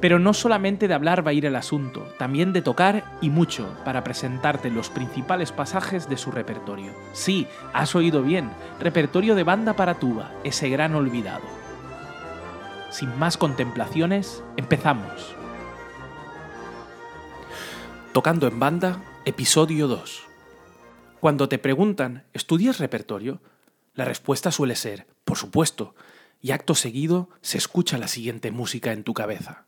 Pero no solamente de hablar va a ir el asunto, también de tocar y mucho para presentarte los principales pasajes de su repertorio. Sí, has oído bien, repertorio de banda para tuba, ese gran olvidado. Sin más contemplaciones, empezamos. Tocando en banda, episodio 2. Cuando te preguntan, ¿estudias repertorio? La respuesta suele ser, por supuesto, y acto seguido se escucha la siguiente música en tu cabeza.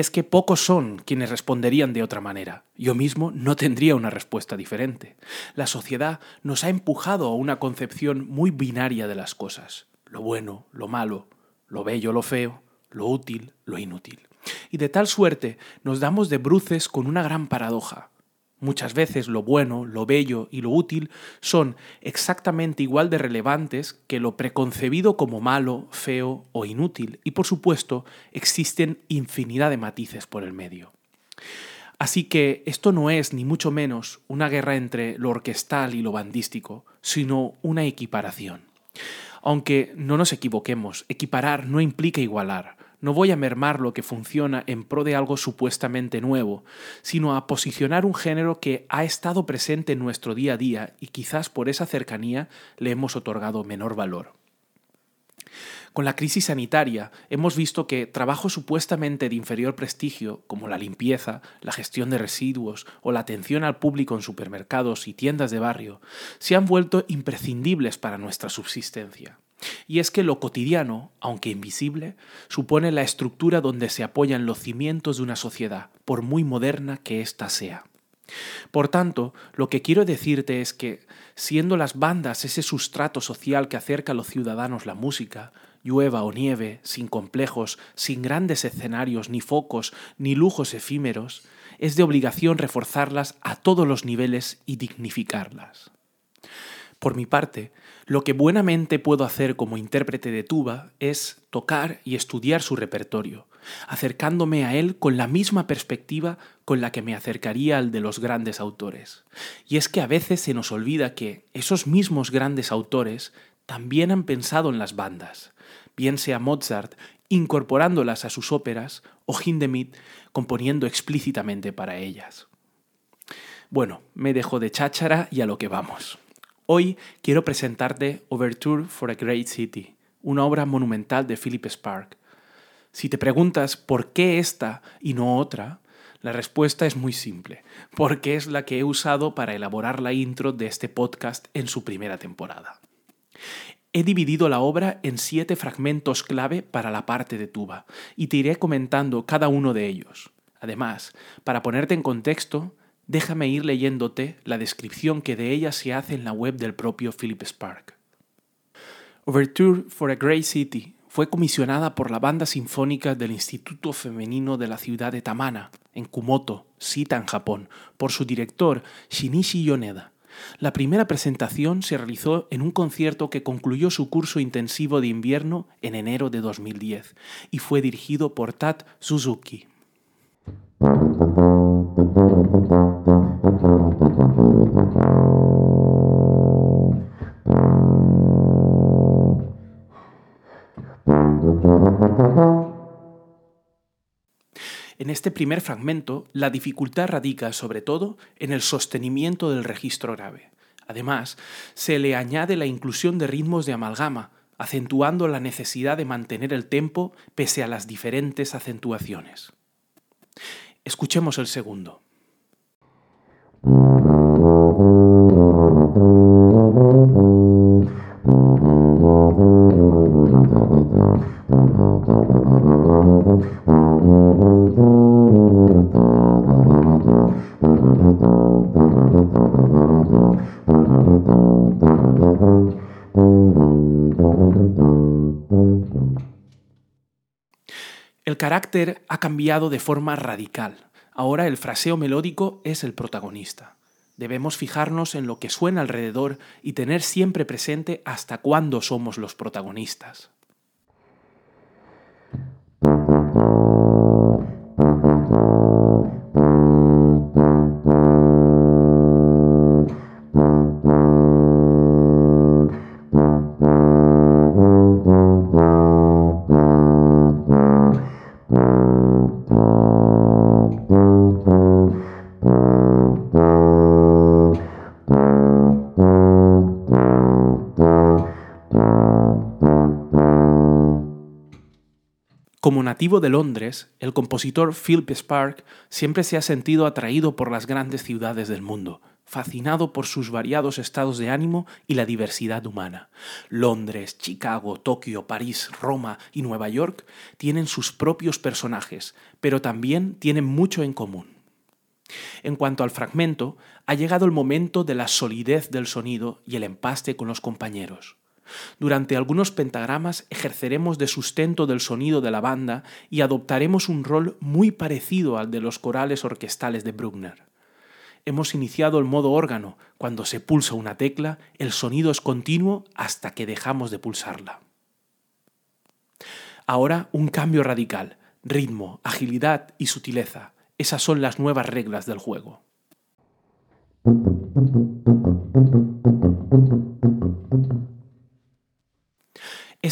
Es que pocos son quienes responderían de otra manera. Yo mismo no tendría una respuesta diferente. La sociedad nos ha empujado a una concepción muy binaria de las cosas. Lo bueno, lo malo, lo bello, lo feo, lo útil, lo inútil. Y de tal suerte nos damos de bruces con una gran paradoja. Muchas veces lo bueno, lo bello y lo útil son exactamente igual de relevantes que lo preconcebido como malo, feo o inútil, y por supuesto existen infinidad de matices por el medio. Así que esto no es ni mucho menos una guerra entre lo orquestal y lo bandístico, sino una equiparación. Aunque no nos equivoquemos, equiparar no implica igualar, no voy a mermar lo que funciona en pro de algo supuestamente nuevo, sino a posicionar un género que ha estado presente en nuestro día a día y quizás por esa cercanía le hemos otorgado menor valor. Con la crisis sanitaria hemos visto que trabajos supuestamente de inferior prestigio, como la limpieza, la gestión de residuos o la atención al público en supermercados y tiendas de barrio, se han vuelto imprescindibles para nuestra subsistencia. Y es que lo cotidiano, aunque invisible, supone la estructura donde se apoyan los cimientos de una sociedad, por muy moderna que ésta sea. Por tanto, lo que quiero decirte es que, siendo las bandas ese sustrato social que acerca a los ciudadanos la música, llueva o nieve, sin complejos, sin grandes escenarios, ni focos, ni lujos efímeros, es de obligación reforzarlas a todos los niveles y dignificarlas. Por mi parte, lo que buenamente puedo hacer como intérprete de tuba es tocar y estudiar su repertorio, acercándome a él con la misma perspectiva con la que me acercaría al de los grandes autores. Y es que a veces se nos olvida que esos mismos grandes autores también han pensado en las bandas, bien sea Mozart incorporándolas a sus óperas o Hindemith componiendo explícitamente para ellas. Bueno, me dejo de cháchara y a lo que vamos. Hoy quiero presentarte Overture for a Great City, una obra monumental de Philip Spark. Si te preguntas por qué esta y no otra, la respuesta es muy simple, porque es la que he usado para elaborar la intro de este podcast en su primera temporada. He dividido la obra en siete fragmentos clave para la parte de tuba, y te iré comentando cada uno de ellos. Además, para ponerte en contexto, déjame ir leyéndote la descripción que de ella se hace en la web del propio Philip Spark. Overture for a Grey City fue comisionada por la banda sinfónica del Instituto Femenino de la ciudad de Tamana, en Kumoto, Sita, en Japón, por su director Shinichi Yoneda. La primera presentación se realizó en un concierto que concluyó su curso intensivo de invierno en enero de 2010 y fue dirigido por Tat Suzuki. En este primer fragmento, la dificultad radica sobre todo en el sostenimiento del registro grave. Además, se le añade la inclusión de ritmos de amalgama, acentuando la necesidad de mantener el tempo pese a las diferentes acentuaciones. Escuchemos el segundo. El carácter ha cambiado de forma radical. Ahora el fraseo melódico es el protagonista. Debemos fijarnos en lo que suena alrededor y tener siempre presente hasta cuándo somos los protagonistas. Como nativo de Londres, el compositor Philip Spark siempre se ha sentido atraído por las grandes ciudades del mundo, fascinado por sus variados estados de ánimo y la diversidad humana. Londres, Chicago, Tokio, París, Roma y Nueva York tienen sus propios personajes, pero también tienen mucho en común. En cuanto al fragmento, ha llegado el momento de la solidez del sonido y el empaste con los compañeros. Durante algunos pentagramas ejerceremos de sustento del sonido de la banda y adoptaremos un rol muy parecido al de los corales orquestales de Bruckner. Hemos iniciado el modo órgano. Cuando se pulsa una tecla, el sonido es continuo hasta que dejamos de pulsarla. Ahora un cambio radical. Ritmo, agilidad y sutileza. Esas son las nuevas reglas del juego.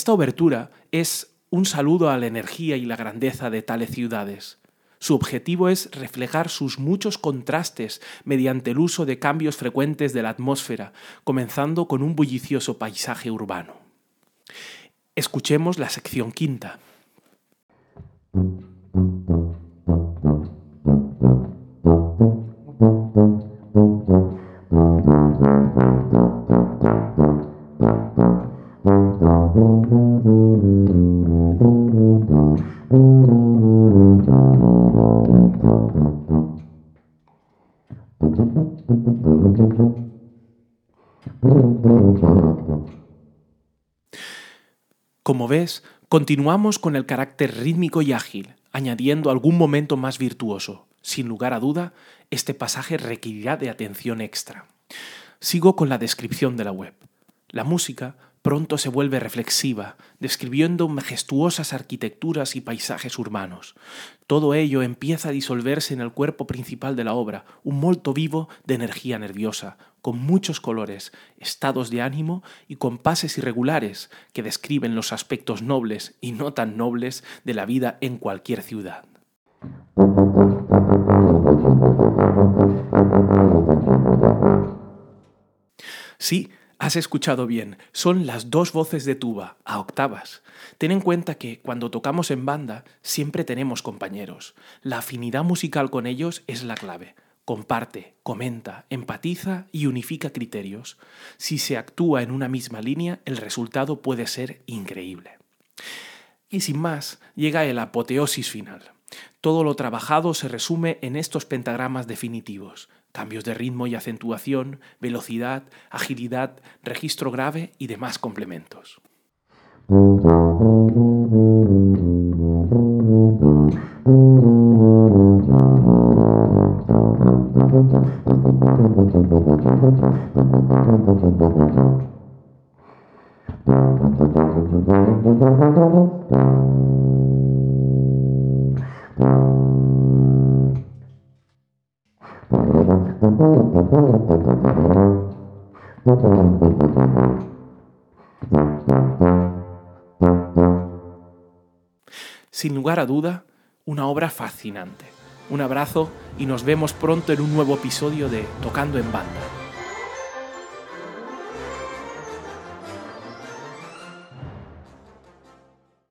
Esta obertura es un saludo a la energía y la grandeza de tales ciudades. Su objetivo es reflejar sus muchos contrastes mediante el uso de cambios frecuentes de la atmósfera, comenzando con un bullicioso paisaje urbano. Escuchemos la sección quinta. Como ves, continuamos con el carácter rítmico y ágil, añadiendo algún momento más virtuoso. Sin lugar a duda, este pasaje requerirá de atención extra. Sigo con la descripción de la web. La música pronto se vuelve reflexiva, describiendo majestuosas arquitecturas y paisajes urbanos. Todo ello empieza a disolverse en el cuerpo principal de la obra, un molto vivo de energía nerviosa, con muchos colores, estados de ánimo y compases irregulares que describen los aspectos nobles y no tan nobles de la vida en cualquier ciudad. Sí, Has escuchado bien, son las dos voces de tuba, a octavas. Ten en cuenta que cuando tocamos en banda siempre tenemos compañeros. La afinidad musical con ellos es la clave. Comparte, comenta, empatiza y unifica criterios. Si se actúa en una misma línea, el resultado puede ser increíble. Y sin más, llega el apoteosis final. Todo lo trabajado se resume en estos pentagramas definitivos cambios de ritmo y acentuación, velocidad, agilidad, registro grave y demás complementos. Sin lugar a duda, una obra fascinante. Un abrazo y nos vemos pronto en un nuevo episodio de Tocando en Banda.